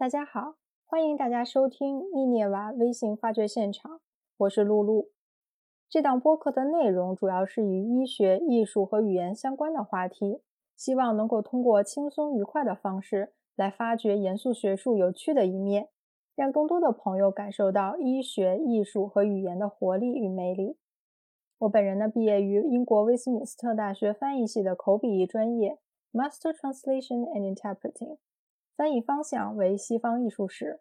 大家好，欢迎大家收听密涅瓦微信发掘现场，我是露露。这档播客的内容主要是与医学、艺术和语言相关的话题，希望能够通过轻松愉快的方式来发掘严肃学术有趣的一面，让更多的朋友感受到医学、艺术和语言的活力与魅力。我本人呢，毕业于英国威斯敏斯特大学翻译系的口笔译专业，Master Translation and Interpreting，翻译方向为西方艺术史。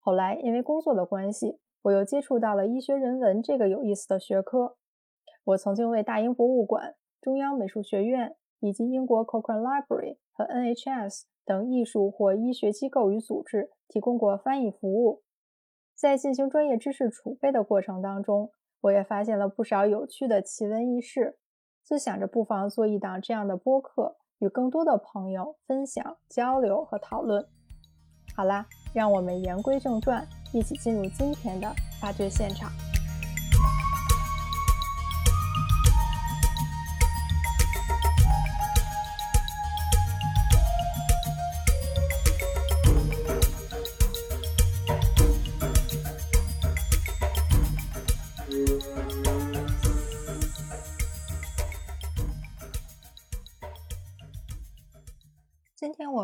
后来因为工作的关系。我又接触到了医学人文这个有意思的学科。我曾经为大英博物馆、中央美术学院以及英国 Cochrane Library 和 NHS 等艺术或医学机构与组织提供过翻译服务。在进行专业知识储备的过程当中，我也发现了不少有趣的奇闻异事，就想着不妨做一档这样的播客，与更多的朋友分享、交流和讨论。好啦，让我们言归正传。一起进入今天的发掘现场。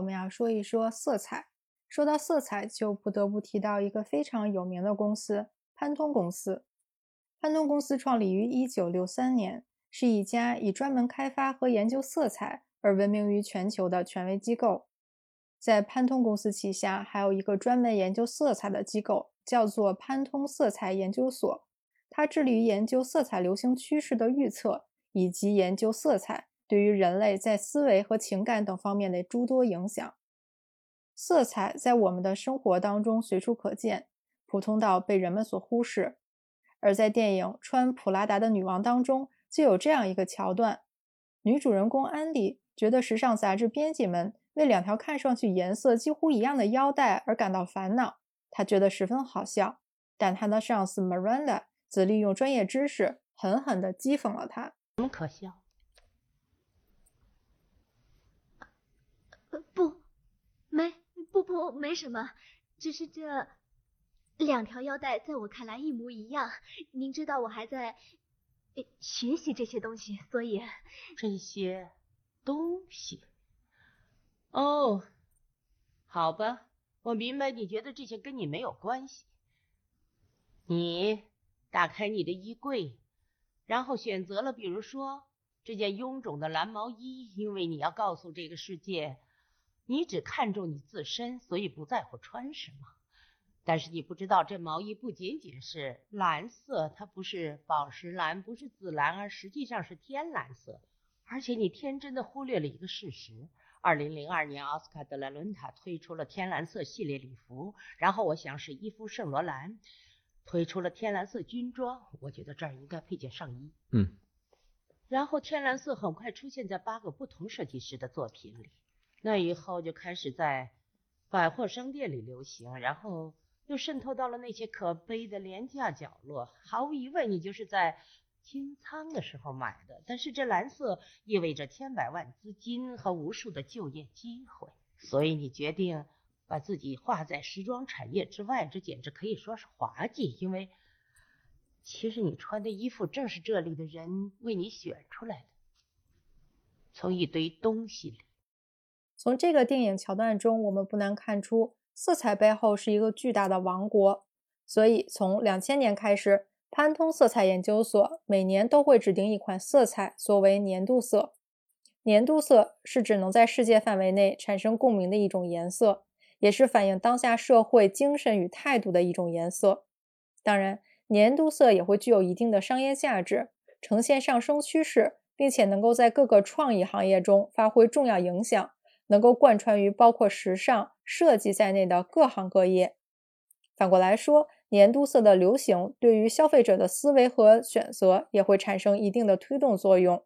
我们要说一说色彩。说到色彩，就不得不提到一个非常有名的公司——潘通公司。潘通公司创立于1963年，是一家以专门开发和研究色彩而闻名于全球的权威机构。在潘通公司旗下，还有一个专门研究色彩的机构，叫做潘通色彩研究所。它致力于研究色彩流行趋势的预测，以及研究色彩对于人类在思维和情感等方面的诸多影响。色彩在我们的生活当中随处可见，普通到被人们所忽视。而在电影《穿普拉达的女王》当中，就有这样一个桥段：女主人公安迪觉得时尚杂志编辑们为两条看上去颜色几乎一样的腰带而感到烦恼，她觉得十分好笑。但她的上司 Miranda 则利用专业知识狠狠地讥讽了她。什么可笑？不，没。不不，没什么，只是这两条腰带在我看来一模一样。您知道我还在学习这些东西，所以这些东西哦，好吧，我明白你觉得这些跟你没有关系。你打开你的衣柜，然后选择了，比如说这件臃肿的蓝毛衣，因为你要告诉这个世界。你只看重你自身，所以不在乎穿什么。但是你不知道，这毛衣不仅仅是蓝色，它不是宝石蓝，不是紫蓝，而实际上是天蓝色。而且你天真的忽略了一个事实：二零零二年，奥斯卡·德莱伦塔推出了天蓝色系列礼服，然后我想是伊夫·圣罗兰推出了天蓝色军装。我觉得这儿应该配件上衣。嗯。然后天蓝色很快出现在八个不同设计师的作品里。那以后就开始在百货商店里流行，然后又渗透到了那些可悲的廉价角落。毫无疑问，你就是在清仓的时候买的。但是这蓝色意味着千百万资金和无数的就业机会，所以你决定把自己划在时装产业之外。这简直可以说是滑稽，因为其实你穿的衣服正是这里的人为你选出来的，从一堆东西里。从这个电影桥段中，我们不难看出，色彩背后是一个巨大的王国。所以，从两千年开始，潘通色彩研究所每年都会指定一款色彩作为年度色。年度色是指能在世界范围内产生共鸣的一种颜色，也是反映当下社会精神与态度的一种颜色。当然，年度色也会具有一定的商业价值，呈现上升趋势，并且能够在各个创意行业中发挥重要影响。能够贯穿于包括时尚设计在内的各行各业。反过来说，年度色的流行对于消费者的思维和选择也会产生一定的推动作用。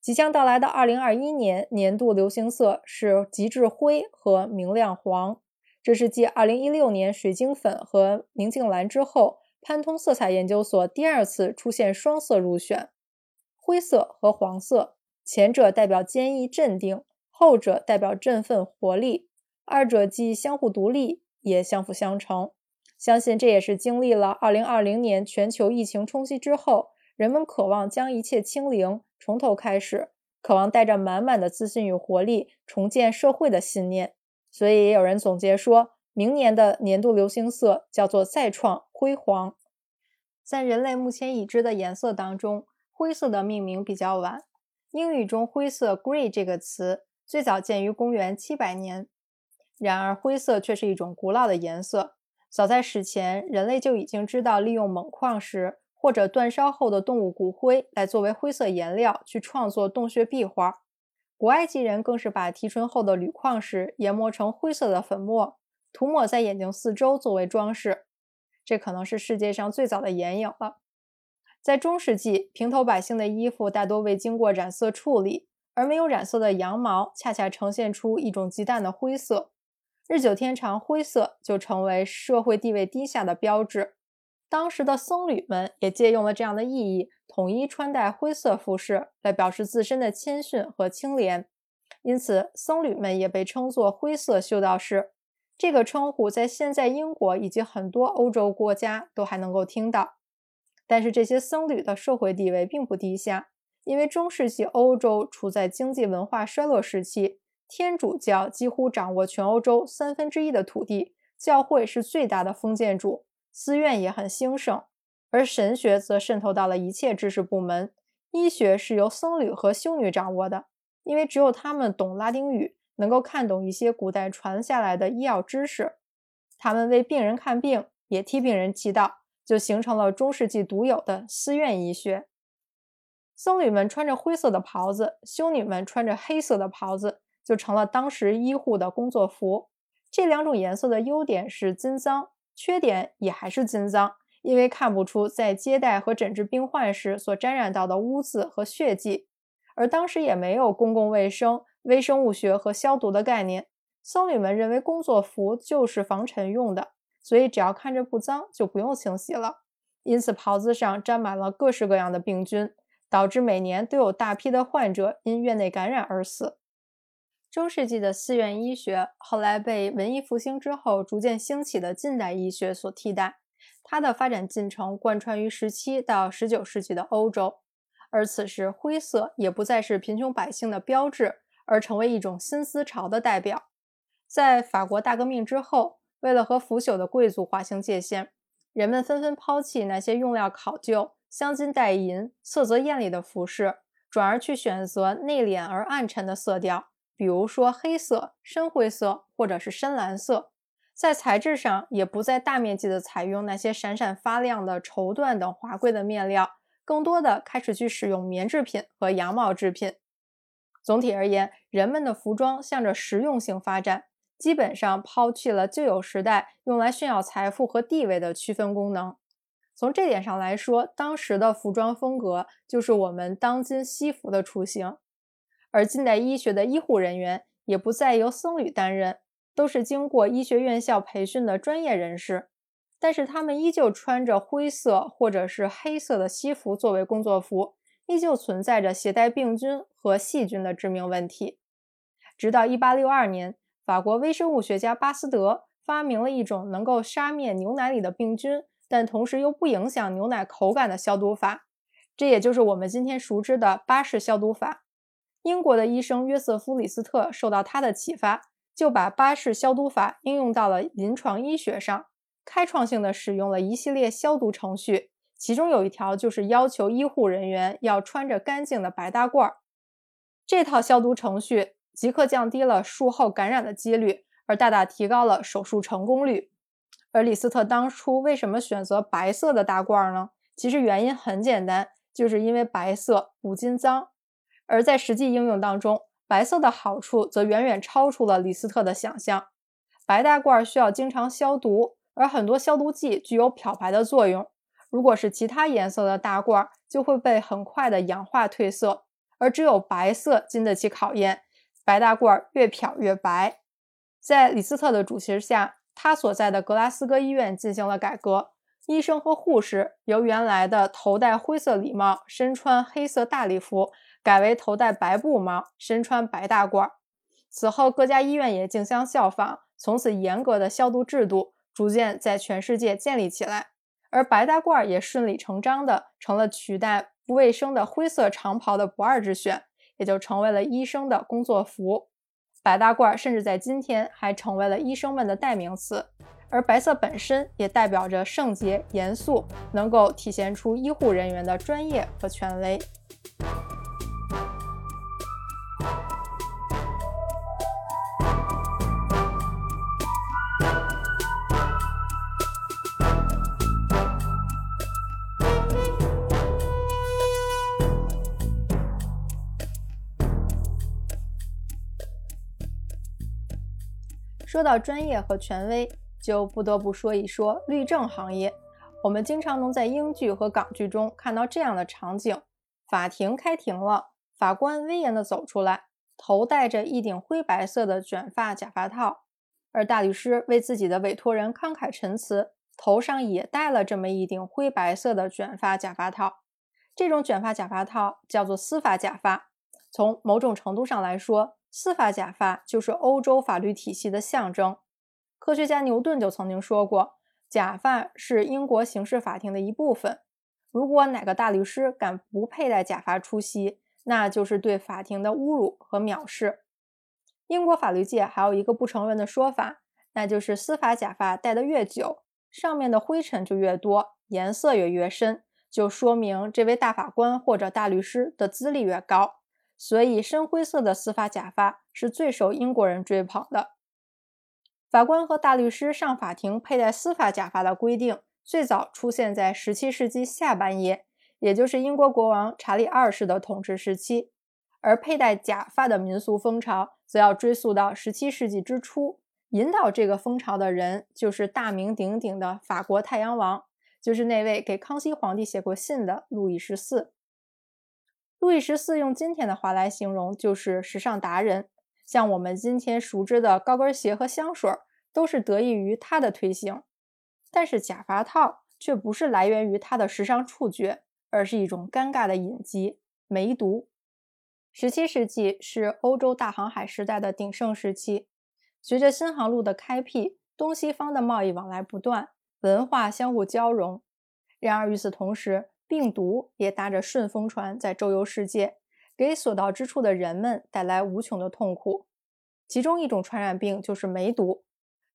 即将到来的2021年年度流行色是极致灰和明亮黄，这是继2016年水晶粉和宁静蓝之后，潘通色彩研究所第二次出现双色入选。灰色和黄色，前者代表坚毅镇定。后者代表振奋活力，二者既相互独立，也相辅相成。相信这也是经历了2020年全球疫情冲击之后，人们渴望将一切清零，从头开始，渴望带着满满的自信与活力重建社会的信念。所以也有人总结说，明年的年度流行色叫做再创辉煌。在人类目前已知的颜色当中，灰色的命名比较晚。英语中“灰色 ”（grey） 这个词最早见于公元700年。然而，灰色却是一种古老的颜色。早在史前，人类就已经知道利用锰矿石或者煅烧后的动物骨灰来作为灰色颜料去创作洞穴壁画。古埃及人更是把提纯后的铝矿石研磨成灰色的粉末，涂抹在眼睛四周作为装饰。这可能是世界上最早的眼影了。在中世纪，平头百姓的衣服大多未经过染色处理，而没有染色的羊毛恰恰呈现出一种极淡的灰色。日久天长，灰色就成为社会地位低下的标志。当时的僧侣们也借用了这样的意义，统一穿戴灰色服饰，来表示自身的谦逊和清廉。因此，僧侣们也被称作灰色修道士。这个称呼在现在英国以及很多欧洲国家都还能够听到，但是这些僧侣的社会地位并不低下，因为中世纪欧洲处在经济文化衰落时期，天主教几乎掌握全欧洲三分之一的土地，教会是最大的封建主，寺院也很兴盛，而神学则渗透到了一切知识部门，医学是由僧侣和修女掌握的，因为只有他们懂拉丁语。能够看懂一些古代传下来的医药知识，他们为病人看病，也替病人祈祷，就形成了中世纪独有的寺院医学。僧侣们穿着灰色的袍子，修女们穿着黑色的袍子，就成了当时医护的工作服。这两种颜色的优点是金脏，缺点也还是金脏，因为看不出在接待和诊治病患时所沾染到的污渍和血迹，而当时也没有公共卫生。微生物学和消毒的概念，僧侣们认为工作服就是防尘用的，所以只要看着不脏，就不用清洗了。因此，袍子上沾满了各式各样的病菌，导致每年都有大批的患者因院内感染而死。中世纪的寺院医学后来被文艺复兴之后逐渐兴起的近代医学所替代，它的发展进程贯穿于17到19世纪的欧洲，而此时灰色也不再是贫穷百姓的标志。而成为一种新思潮的代表。在法国大革命之后，为了和腐朽的贵族划清界限，人们纷纷抛弃那些用料考究、镶金戴银、色泽艳丽的服饰，转而去选择内敛而暗沉的色调，比如说黑色、深灰色或者是深蓝色。在材质上，也不再大面积的采用那些闪闪发亮的绸缎等华贵的面料，更多的开始去使用棉制品和羊毛制品。总体而言，人们的服装向着实用性发展，基本上抛弃了旧有时代用来炫耀财富和地位的区分功能。从这点上来说，当时的服装风格就是我们当今西服的雏形。而近代医学的医护人员也不再由僧侣担任，都是经过医学院校培训的专业人士，但是他们依旧穿着灰色或者是黑色的西服作为工作服。依旧存在着携带病菌和细菌的致命问题。直到1862年，法国微生物学家巴斯德发明了一种能够杀灭牛奶里的病菌，但同时又不影响牛奶口感的消毒法。这也就是我们今天熟知的巴氏消毒法。英国的医生约瑟夫·李斯特受到他的启发，就把巴氏消毒法应用到了临床医学上，开创性的使用了一系列消毒程序。其中有一条就是要求医护人员要穿着干净的白大褂。这套消毒程序即刻降低了术后感染的几率，而大大提高了手术成功率。而李斯特当初为什么选择白色的大褂呢？其实原因很简单，就是因为白色不金脏。而在实际应用当中，白色的好处则远远超出了李斯特的想象。白大褂需要经常消毒，而很多消毒剂具有漂白的作用。如果是其他颜色的大褂，就会被很快的氧化褪色，而只有白色经得起考验。白大褂越漂越白。在李斯特的主持下，他所在的格拉斯哥医院进行了改革，医生和护士由原来的头戴灰色礼帽、身穿黑色大礼服，改为头戴白布帽、身穿白大褂。此后各家医院也竞相效仿，从此严格的消毒制度逐渐在全世界建立起来。而白大褂也顺理成章的成了取代不卫生的灰色长袍的不二之选，也就成为了医生的工作服。白大褂甚至在今天还成为了医生们的代名词。而白色本身也代表着圣洁、严肃，能够体现出医护人员的专业和权威。说到专业和权威，就不得不说一说律政行业。我们经常能在英剧和港剧中看到这样的场景：法庭开庭了，法官威严地走出来，头戴着一顶灰白色的卷发假发套，而大律师为自己的委托人慷慨陈词，头上也戴了这么一顶灰白色的卷发假发套。这种卷发假发套叫做司法假发。从某种程度上来说，司法假发就是欧洲法律体系的象征。科学家牛顿就曾经说过，假发是英国刑事法庭的一部分。如果哪个大律师敢不佩戴假发出席，那就是对法庭的侮辱和藐视。英国法律界还有一个不成文的说法，那就是司法假发戴得越久，上面的灰尘就越多，颜色也越深，就说明这位大法官或者大律师的资历越高。所以，深灰色的司法假发是最受英国人追捧的。法官和大律师上法庭佩戴司法假发的规定，最早出现在17世纪下半叶，也就是英国国王查理二世的统治时期。而佩戴假发的民俗风潮，则要追溯到17世纪之初。引导这个风潮的人，就是大名鼎鼎的法国太阳王，就是那位给康熙皇帝写过信的路易十四。路易十四用今天的话来形容，就是时尚达人。像我们今天熟知的高跟鞋和香水，都是得益于他的推行。但是假发套却不是来源于他的时尚触觉，而是一种尴尬的隐疾——梅毒。十七世纪是欧洲大航海时代的鼎盛时期，随着新航路的开辟，东西方的贸易往来不断，文化相互交融。然而与此同时，病毒也搭着顺风船在周游世界，给所到之处的人们带来无穷的痛苦。其中一种传染病就是梅毒。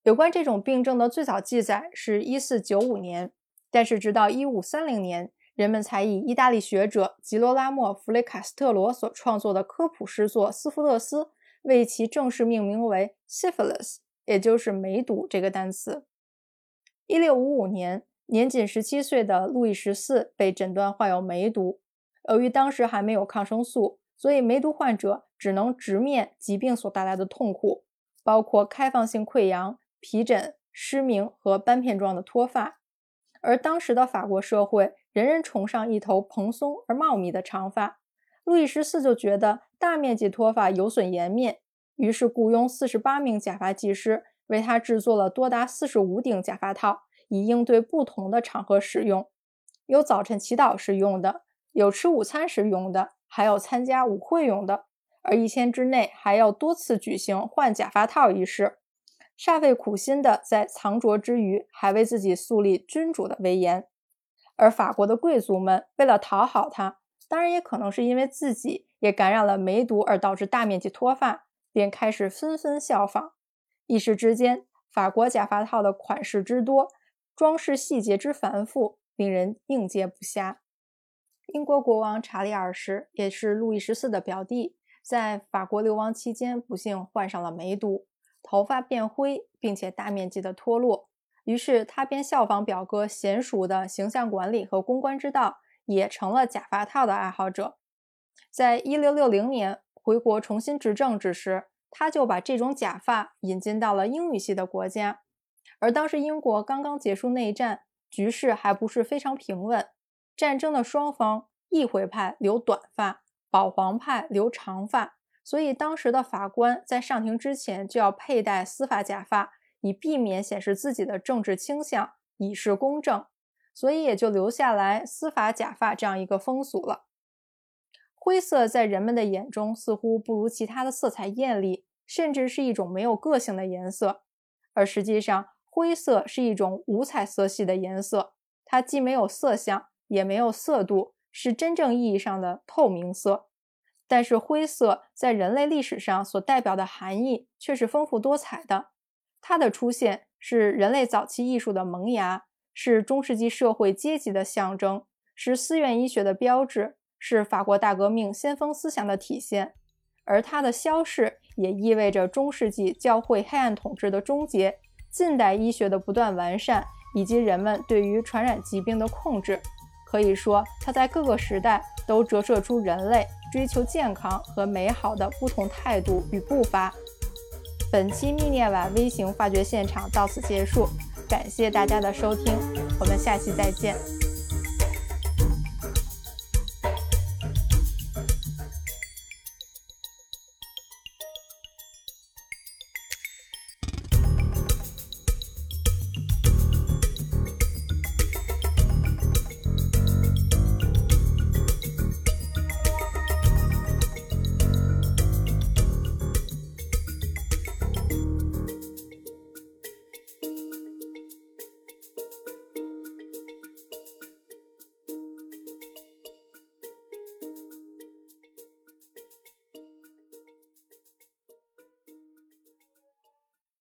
有关这种病症的最早记载是一四九五年，但是直到一五三零年，人们才以意大利学者吉罗拉莫·弗雷卡斯特罗所创作的科普诗作《斯福勒斯》为其正式命名为 syphilis，也就是梅毒这个单词。一六五五年。年仅十七岁的路易十四被诊断患有梅毒。由于当时还没有抗生素，所以梅毒患者只能直面疾病所带来的痛苦，包括开放性溃疡、皮疹、失明和斑片状的脱发。而当时的法国社会，人人崇尚一头蓬松而茂密的长发，路易十四就觉得大面积脱发有损颜面，于是雇佣四十八名假发技师为他制作了多达四十五顶假发套。以应对不同的场合使用，有早晨祈祷时用的，有吃午餐时用的，还有参加舞会用的。而一天之内还要多次举行换假发套仪式，煞费苦心的在藏拙之余，还为自己树立君主的威严。而法国的贵族们为了讨好他，当然也可能是因为自己也感染了梅毒而导致大面积脱发，便开始纷纷效仿。一时之间，法国假发套的款式之多。装饰细节之繁复，令人应接不暇。英国国王查理二世也是路易十四的表弟，在法国流亡期间不幸患上了梅毒，头发变灰，并且大面积的脱落。于是他便效仿表哥娴熟的形象管理和公关之道，也成了假发套的爱好者。在一六六零年回国重新执政之时，他就把这种假发引进到了英语系的国家。而当时英国刚刚结束内战，局势还不是非常平稳。战争的双方，议会派留短发，保皇派留长发，所以当时的法官在上庭之前就要佩戴司法假发，以避免显示自己的政治倾向，以示公正。所以也就留下来司法假发这样一个风俗了。灰色在人们的眼中似乎不如其他的色彩艳丽，甚至是一种没有个性的颜色。而实际上，灰色是一种五彩色系的颜色，它既没有色相，也没有色度，是真正意义上的透明色。但是，灰色在人类历史上所代表的含义却是丰富多彩的。它的出现是人类早期艺术的萌芽，是中世纪社会阶级的象征，是寺院医学的标志，是法国大革命先锋思想的体现。而它的消逝也意味着中世纪教会黑暗统治的终结，近代医学的不断完善，以及人们对于传染疾病的控制。可以说，它在各个时代都折射出人类追求健康和美好的不同态度与步伐。本期密涅瓦微型发掘现场到此结束，感谢大家的收听，我们下期再见。